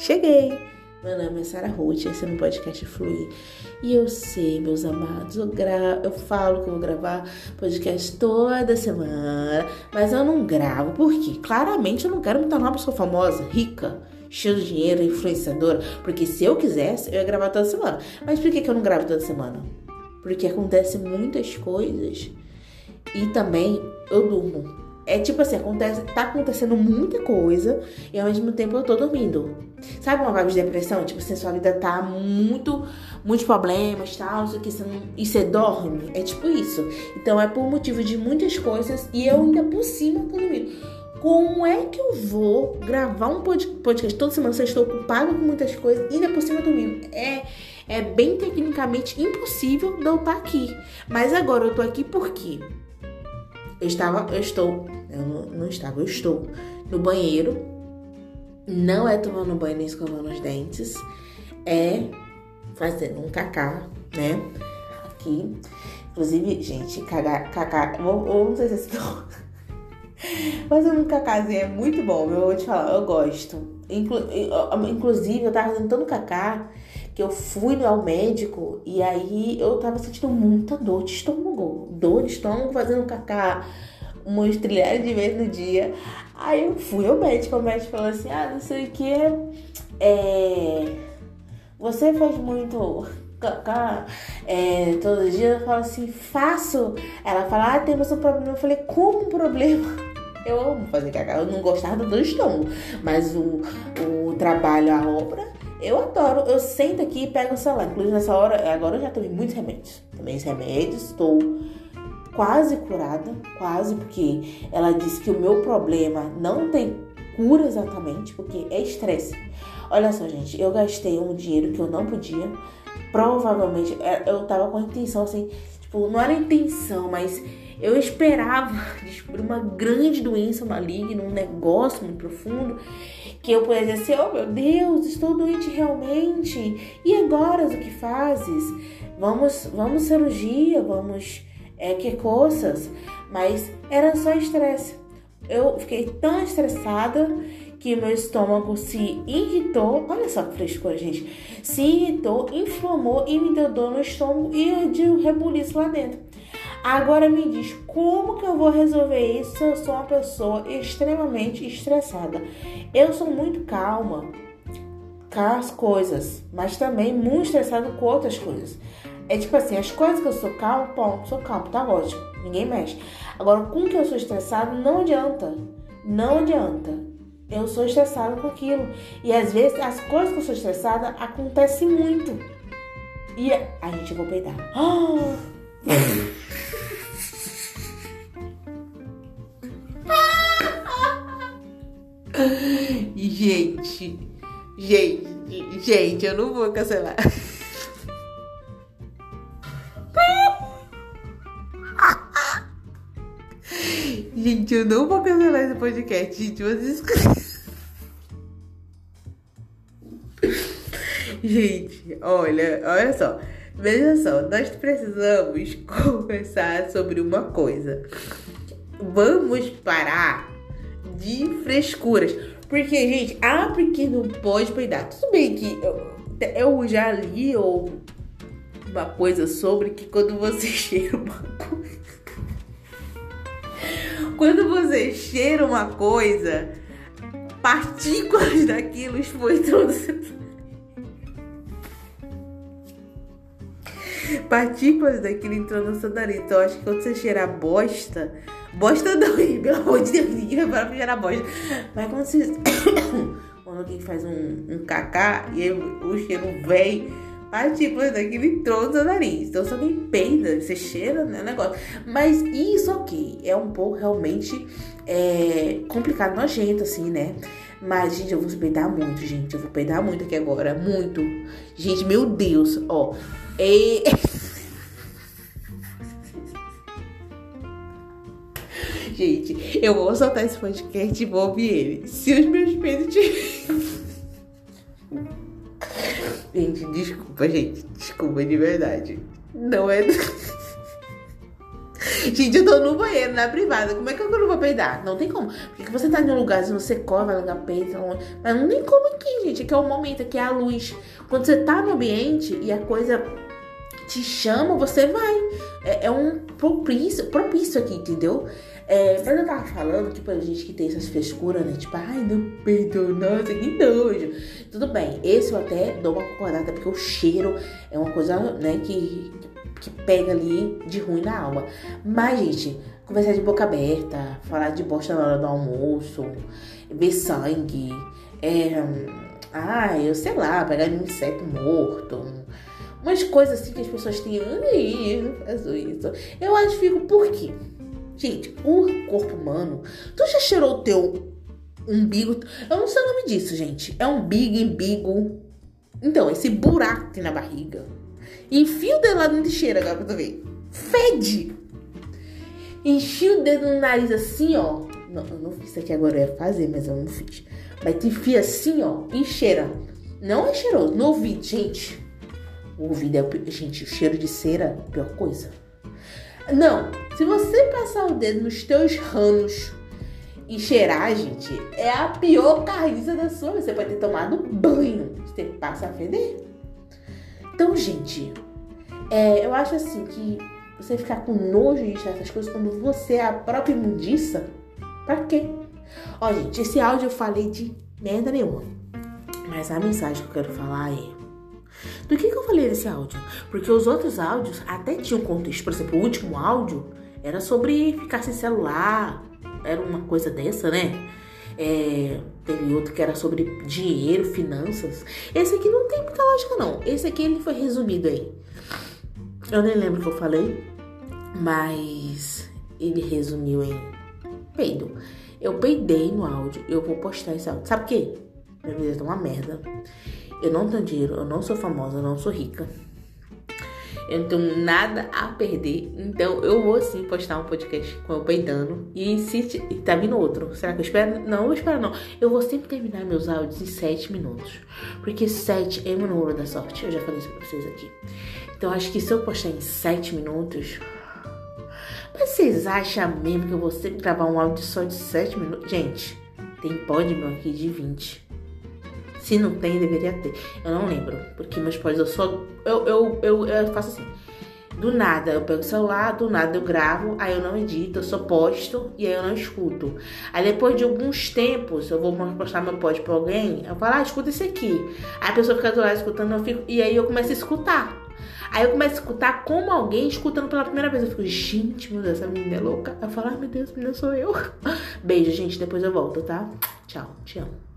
Cheguei! Meu nome é Sara Ruth, esse é meu podcast Fluir. E eu sei, meus amados, eu, gra... eu falo que eu vou gravar podcast toda semana, mas eu não gravo. Por quê? Claramente eu não quero me tornar uma pessoa famosa, rica, cheia de dinheiro, influenciadora. Porque se eu quisesse, eu ia gravar toda semana. Mas por que, que eu não gravo toda semana? Porque acontece muitas coisas e também eu durmo. É tipo assim, acontece, tá acontecendo muita coisa e ao mesmo tempo eu tô dormindo. Sabe uma vibe de depressão? Tipo assim, sua vida tá muito, muitos problemas, tal, isso aqui, você não, e você dorme. É tipo isso. Então é por motivo de muitas coisas e eu ainda por cima tô dormindo. Como é que eu vou gravar um podcast toda semana se eu estou ocupado com muitas coisas e ainda por cima dormindo? É, é bem tecnicamente impossível de eu estar aqui. Mas agora eu tô aqui por quê? Eu estava, eu estou, eu não, não estava, eu estou no banheiro. Não é tomando banho nem escovando os dentes, é fazendo um cacá, né? Aqui. Inclusive, gente, cagar, cacá, ou, ou não sei se estou. Fazendo um cacazinho é muito bom, eu vou te falar, eu gosto. Inclu, inclusive, eu tava fazendo tanto cacá que eu fui ao médico e aí eu tava sentindo muita dor de estômago. Dor de estômago fazendo cacá umas trilhares de vezes no dia. Aí eu fui ao médico, o médico falou assim, ah, não sei o que, é... Você faz muito é, todos os dias? Eu falo assim, faço. Ela fala, ah, temos um problema. Eu falei, como um problema? Eu amo fazer cacá, eu não gostava do estômago, mas o, o trabalho, a obra, eu adoro. Eu sento aqui e pego o celular. Inclusive nessa hora, agora eu já tomei muitos remédios. Tomei os remédios, estou quase curada, quase, porque ela disse que o meu problema não tem cura exatamente, porque é estresse. Olha só, gente, eu gastei um dinheiro que eu não podia. Provavelmente, é, eu tava com a intenção assim, tipo, não era intenção, mas eu esperava descobrir uma grande doença maligna, um negócio muito profundo, que eu pudesse dizer assim, oh meu Deus, estou doente realmente. E agora o que fazes? Vamos, vamos cirurgia, vamos é, que coisas. Mas era só estresse. Eu fiquei tão estressada que meu estômago se irritou. Olha só que frescura, gente. Se irritou, inflamou e me deu dor no estômago e de um rebuliço lá dentro. Agora me diz, como que eu vou resolver isso se eu sou uma pessoa extremamente estressada? Eu sou muito calma com as coisas, mas também muito estressada com outras coisas. É tipo assim, as coisas que eu sou calma, ponto, sou calma, tá ótimo, ninguém mexe. Agora, com que eu sou estressado, não adianta. Não adianta. Eu sou estressada com aquilo. E às vezes as coisas que eu sou estressada acontecem muito. E a gente vai peidar. gente, gente, gente, eu não vou cancelar. Gente, eu não vou cancelar esse podcast, gente. Vocês. gente, olha, olha só. Veja só, nós precisamos conversar sobre uma coisa. Vamos parar de frescuras. Porque, gente, ah, porque não pode peidar. Tudo bem que eu, eu já li ou uma coisa sobre que quando você cheira uma coisa. Quando você cheira uma coisa, partículas daquilo expõem Partículas daquilo entrando no seu nariz. Então, acho que quando você cheira bosta, Bosta não, pelo amor de Deus, ninguém vai parar cheirar bosta. Mas quando você. quando alguém faz um, um cacá e o cheiro vem, partículas daquilo entrou no seu nariz. Então se alguém peida, você cheira, né? Negócio. Mas isso ok, é um pouco realmente é, complicado, nojento, assim, né? Mas, gente, eu vou peidar muito, gente. Eu vou peidar muito aqui agora. Muito. Gente, meu Deus, ó. É. Gente, eu vou soltar esse podcast e vou ouvir ele. Se os meus peitos te... desculpa, gente. Desculpa de verdade. Não é. Gente, eu tô no banheiro, na privada. Como é que eu não vou peidar? Não tem como. Porque você tá em um lugar, se você corre, vai lugar peito, mas não tem como aqui, gente. Aqui é o momento, aqui é a luz. Quando você tá no ambiente e a coisa te chama, você vai. É, é um propício, propício aqui, entendeu? É, mas eu tava falando, tipo, a gente que tem essas frescuras, né? Tipo, ai, não peito, nossa, que nojo. Tudo bem, esse eu até dou uma concordada, porque o cheiro é uma coisa, né, que, que pega ali de ruim na alma. Mas, gente, conversar de boca aberta, falar de bosta na hora do almoço, ver sangue, é. Ai, eu sei lá, pegar um inseto morto umas coisas assim que as pessoas têm, ai, não faço isso. Eu acho que fico, por quê? Gente, o corpo humano, tu já cheirou o teu umbigo? Eu não sei o nome disso, gente. É umbigo, umbigo. Então, esse buraco que tem na barriga. Enfia o dedo lá dentro e cheira, agora pra tu ver. Fede! Enchi o dedo no nariz assim, ó. Não, eu não fiz isso aqui agora, eu ia fazer, mas eu não fiz. Mas tu enfia assim, ó, e cheira. Não é cheiroso, no ouvido, gente. O ouvido é. Gente, o cheiro de cera é a pior coisa. Não, se você passar o dedo nos teus ranos e cheirar, gente, é a pior carniça da sua. Você pode ter tomado banho, você passa a feder. Então, gente, é, eu acho assim que você ficar com nojo de essas coisas quando você é a própria imundiça, pra quê? Ó, gente, esse áudio eu falei de merda nenhuma. Mas a mensagem que eu quero falar é do que, que eu falei nesse áudio? Porque os outros áudios até tinham contexto. Por exemplo, o último áudio era sobre ficar sem celular. Era uma coisa dessa, né? É, teve outro que era sobre dinheiro, finanças. Esse aqui não tem muita lógica, não. Esse aqui ele foi resumido aí. Eu nem lembro o que eu falei, mas ele resumiu em peido. Eu peidei no áudio, eu vou postar esse áudio. Sabe o quê? Minha vida tá uma merda. Eu não tenho dinheiro, eu não sou famosa, eu não sou rica. Eu não tenho nada a perder. Então eu vou sim postar um podcast com eu peidando. E se tá vindo outro. Será que eu espero? Não, eu vou esperar não. Eu vou sempre terminar meus áudios em 7 minutos. Porque 7 é o número da sorte. Eu já falei isso pra vocês aqui. Então acho que se eu postar em 7 minutos. Vocês acham mesmo que eu vou sempre gravar um áudio só de 7 minutos? Gente, tem pod meu aqui de 20. Se não tem, deveria ter. Eu não lembro. Porque meus pais, eu só. Eu, eu, eu, eu faço assim. Do nada, eu pego o celular, do nada eu gravo, aí eu não edito, eu só posto e aí eu não escuto. Aí depois de alguns tempos, eu vou postar meu pod pra alguém, eu falo, ah, escuta esse aqui. Aí a pessoa fica do lado escutando, eu fico, e aí eu começo a escutar. Aí eu começo a escutar como alguém escutando pela primeira vez. Eu fico, gente, meu Deus, essa menina é louca. Eu falo, ai meu Deus, menina sou eu. Beijo, gente, depois eu volto, tá? Tchau, te amo.